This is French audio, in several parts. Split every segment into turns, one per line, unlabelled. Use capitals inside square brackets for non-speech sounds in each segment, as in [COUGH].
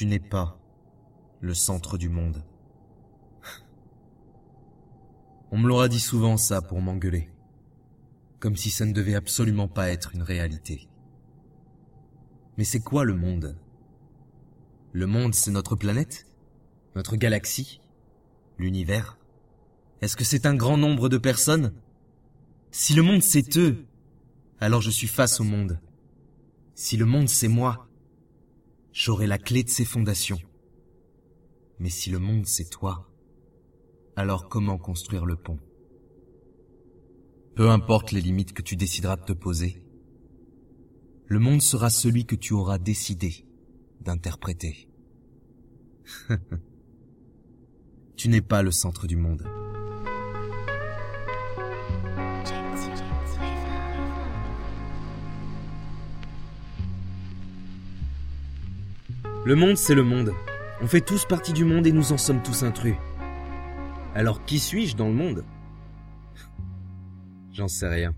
Tu n'es pas le centre du monde. On me l'aura dit souvent ça pour m'engueuler. Comme si ça ne devait absolument pas être une réalité. Mais c'est quoi le monde? Le monde, c'est notre planète? Notre galaxie? L'univers? Est-ce que c'est un grand nombre de personnes? Si le monde, c'est eux, alors je suis face au monde. Si le monde, c'est moi, j'aurai la clé de ses fondations. Mais si le monde, c'est toi, alors comment construire le pont? Peu importe les limites que tu décideras de te poser, le monde sera celui que tu auras décidé d'interpréter. [LAUGHS] tu n'es pas le centre du monde. Le monde, c'est le monde. On fait tous partie du monde et nous en sommes tous intrus. Alors qui suis-je dans le monde? J'en sais rien.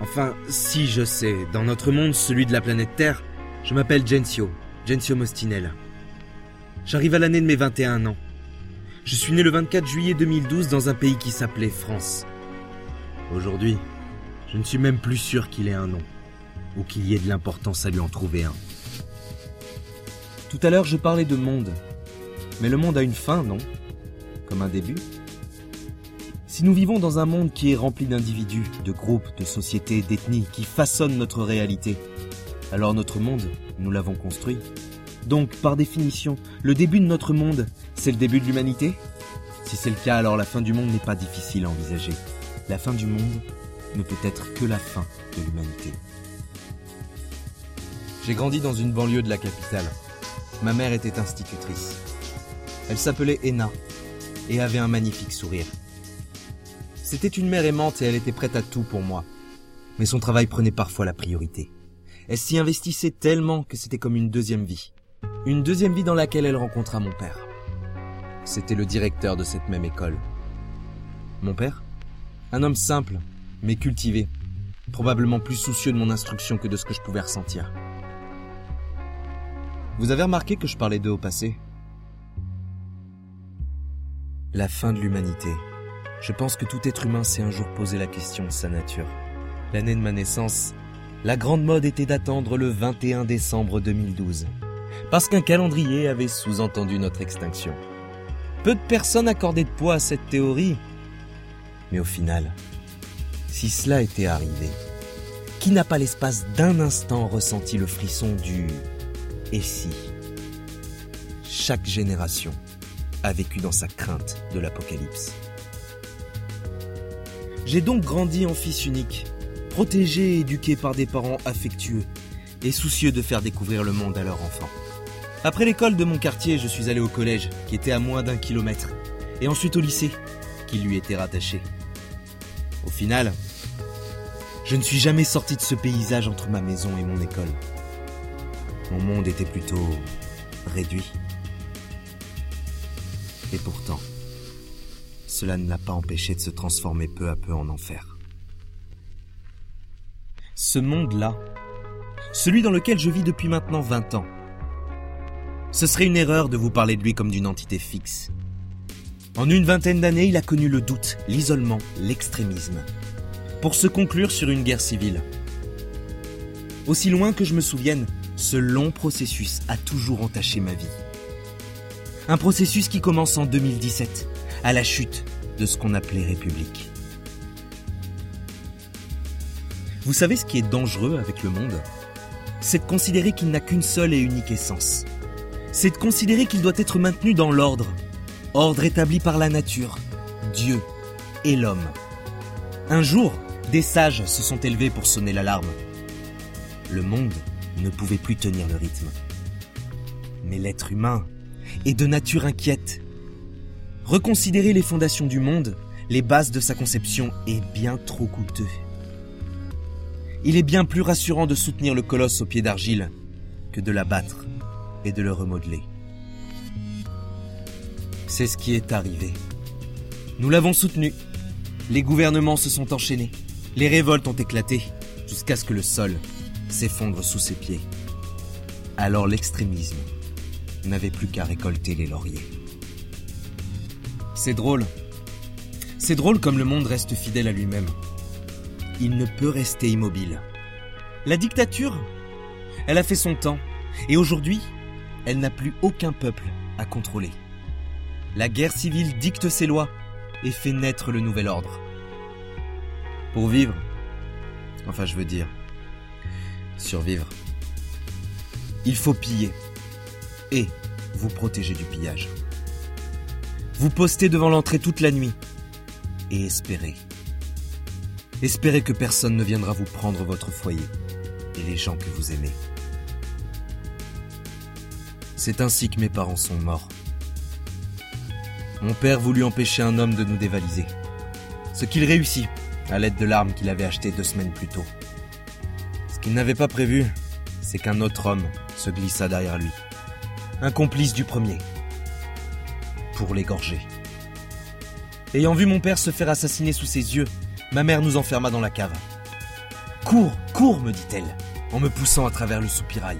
Enfin, si je sais, dans notre monde, celui de la planète Terre, je m'appelle Gensio, Gensio Mostinel. J'arrive à l'année de mes 21 ans. Je suis né le 24 juillet 2012 dans un pays qui s'appelait France. Aujourd'hui, je ne suis même plus sûr qu'il ait un nom, ou qu'il y ait de l'importance à lui en trouver un. Tout à l'heure, je parlais de monde. Mais le monde a une fin, non? Comme un début? Si nous vivons dans un monde qui est rempli d'individus, de groupes, de sociétés, d'ethnies, qui façonnent notre réalité, alors notre monde, nous l'avons construit. Donc, par définition, le début de notre monde, c'est le début de l'humanité? Si c'est le cas, alors la fin du monde n'est pas difficile à envisager. La fin du monde ne peut être que la fin de l'humanité. J'ai grandi dans une banlieue de la capitale. Ma mère était institutrice. Elle s'appelait Ena et avait un magnifique sourire. C'était une mère aimante et elle était prête à tout pour moi. Mais son travail prenait parfois la priorité. Elle s'y investissait tellement que c'était comme une deuxième vie. Une deuxième vie dans laquelle elle rencontra mon père. C'était le directeur de cette même école. Mon père Un homme simple, mais cultivé, probablement plus soucieux de mon instruction que de ce que je pouvais ressentir. Vous avez remarqué que je parlais d'eux au passé? La fin de l'humanité. Je pense que tout être humain s'est un jour posé la question de sa nature. L'année de ma naissance, la grande mode était d'attendre le 21 décembre 2012, parce qu'un calendrier avait sous-entendu notre extinction. Peu de personnes accordaient de poids à cette théorie, mais au final, si cela était arrivé, qui n'a pas l'espace d'un instant ressenti le frisson du et si chaque génération a vécu dans sa crainte de l'apocalypse? J'ai donc grandi en fils unique, protégé et éduqué par des parents affectueux et soucieux de faire découvrir le monde à leurs enfants. Après l'école de mon quartier, je suis allé au collège, qui était à moins d'un kilomètre, et ensuite au lycée, qui lui était rattaché. Au final, je ne suis jamais sorti de ce paysage entre ma maison et mon école. Mon monde était plutôt réduit. Et pourtant, cela ne l'a pas empêché de se transformer peu à peu en enfer. Ce monde-là, celui dans lequel je vis depuis maintenant 20 ans, ce serait une erreur de vous parler de lui comme d'une entité fixe. En une vingtaine d'années, il a connu le doute, l'isolement, l'extrémisme, pour se conclure sur une guerre civile. Aussi loin que je me souvienne, ce long processus a toujours entaché ma vie. Un processus qui commence en 2017, à la chute de ce qu'on appelait République. Vous savez ce qui est dangereux avec le monde? C'est de considérer qu'il n'a qu'une seule et unique essence. C'est de considérer qu'il doit être maintenu dans l'ordre. Ordre établi par la nature, Dieu et l'homme. Un jour, des sages se sont élevés pour sonner l'alarme. Le monde ne pouvait plus tenir le rythme. Mais l'être humain est de nature inquiète. Reconsidérer les fondations du monde, les bases de sa conception, est bien trop coûteux. Il est bien plus rassurant de soutenir le colosse au pied d'argile que de l'abattre et de le remodeler. C'est ce qui est arrivé. Nous l'avons soutenu. Les gouvernements se sont enchaînés. Les révoltes ont éclaté jusqu'à ce que le sol s'effondre sous ses pieds. Alors l'extrémisme n'avait plus qu'à récolter les lauriers. C'est drôle. C'est drôle comme le monde reste fidèle à lui-même. Il ne peut rester immobile. La dictature, elle a fait son temps, et aujourd'hui, elle n'a plus aucun peuple à contrôler. La guerre civile dicte ses lois et fait naître le nouvel ordre. Pour vivre, enfin je veux dire, survivre, il faut piller et vous protéger du pillage. Vous postez devant l'entrée toute la nuit et espérez. Espérez que personne ne viendra vous prendre votre foyer et les gens que vous aimez. C'est ainsi que mes parents sont morts. Mon père voulut empêcher un homme de nous dévaliser. Ce qu'il réussit, à l'aide de l'arme qu'il avait achetée deux semaines plus tôt. Qu'il n'avait pas prévu, c'est qu'un autre homme se glissa derrière lui. Un complice du premier. Pour l'égorger. Ayant vu mon père se faire assassiner sous ses yeux, ma mère nous enferma dans la cave. Cours, cours, me dit-elle, en me poussant à travers le soupirail.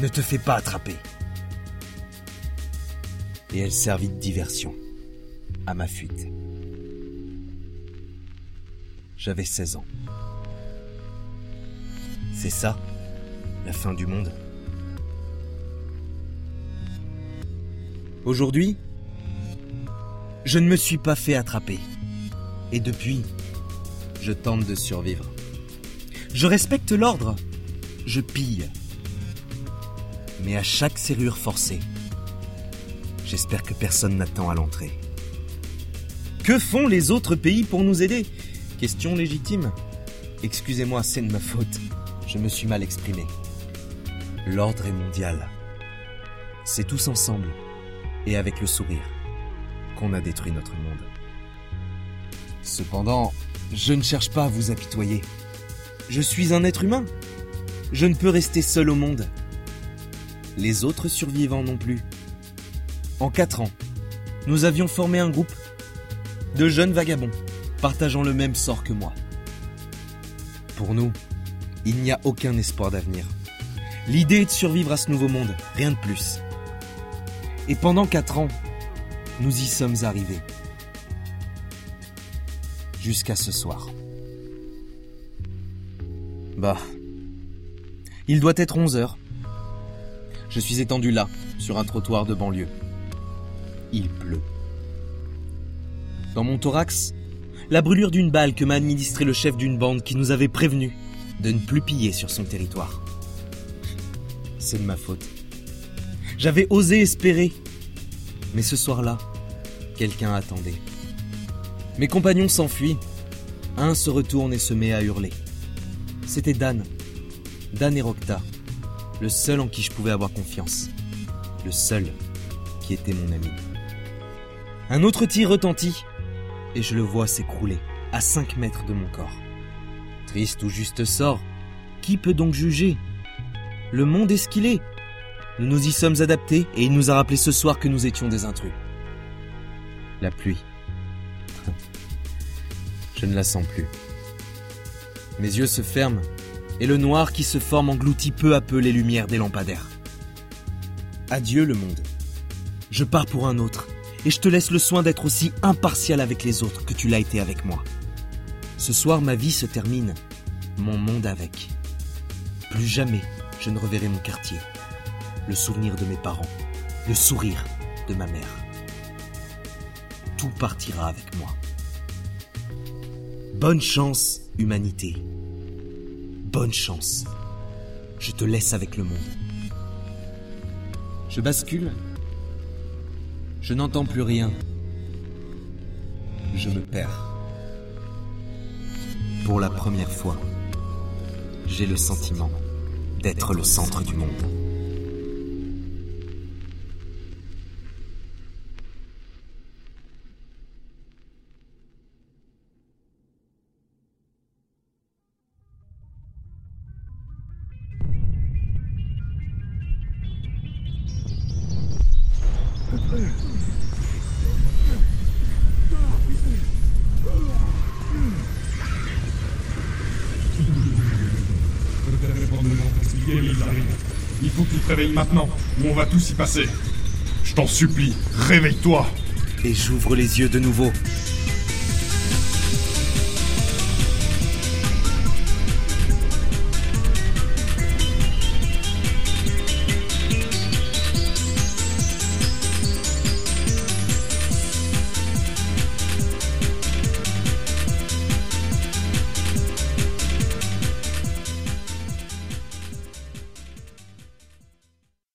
Ne te fais pas attraper. Et elle servit de diversion à ma fuite. J'avais 16 ans. C'est ça, la fin du monde. Aujourd'hui, je ne me suis pas fait attraper. Et depuis, je tente de survivre. Je respecte l'ordre. Je pille. Mais à chaque serrure forcée, j'espère que personne n'attend à l'entrée. Que font les autres pays pour nous aider? Question légitime. Excusez-moi, c'est de ma faute. Je me suis mal exprimé. L'ordre est mondial. C'est tous ensemble, et avec le sourire, qu'on a détruit notre monde. Cependant, je ne cherche pas à vous apitoyer. Je suis un être humain. Je ne peux rester seul au monde. Les autres survivants non plus. En quatre ans, nous avions formé un groupe de jeunes vagabonds partageant le même sort que moi. Pour nous, il n'y a aucun espoir d'avenir. L'idée est de survivre à ce nouveau monde, rien de plus. Et pendant quatre ans, nous y sommes arrivés. Jusqu'à ce soir. Bah. Il doit être 11 heures. Je suis étendu là, sur un trottoir de banlieue. Il pleut. Dans mon thorax, la brûlure d'une balle que m'a administré le chef d'une bande qui nous avait prévenu de ne plus piller sur son territoire. C'est de ma faute. J'avais osé espérer. Mais ce soir-là, quelqu'un attendait. Mes compagnons s'enfuient. Un se retourne et se met à hurler. C'était Dan. Dan et Rokta. Le seul en qui je pouvais avoir confiance. Le seul qui était mon ami. Un autre tir retentit et je le vois s'écrouler à 5 mètres de mon corps. Triste ou juste sort, qui peut donc juger? Le monde est ce qu'il est. Nous nous y sommes adaptés et il nous a rappelé ce soir que nous étions des intrus. La pluie. Je ne la sens plus. Mes yeux se ferment et le noir qui se forme engloutit peu à peu les lumières des lampadaires. Adieu le monde. Je pars pour un autre et je te laisse le soin d'être aussi impartial avec les autres que tu l'as été avec moi. Ce soir, ma vie se termine, mon monde avec. Plus jamais je ne reverrai mon quartier, le souvenir de mes parents, le sourire de ma mère. Tout partira avec moi. Bonne chance, humanité. Bonne chance. Je te laisse avec le monde. Je bascule je n'entends plus rien. Je me perds. Pour la première fois, j'ai le sentiment d'être le centre du monde.
Réveilles maintenant, ou on va tous y passer. Je t'en supplie, réveille-toi
Et j'ouvre les yeux de nouveau.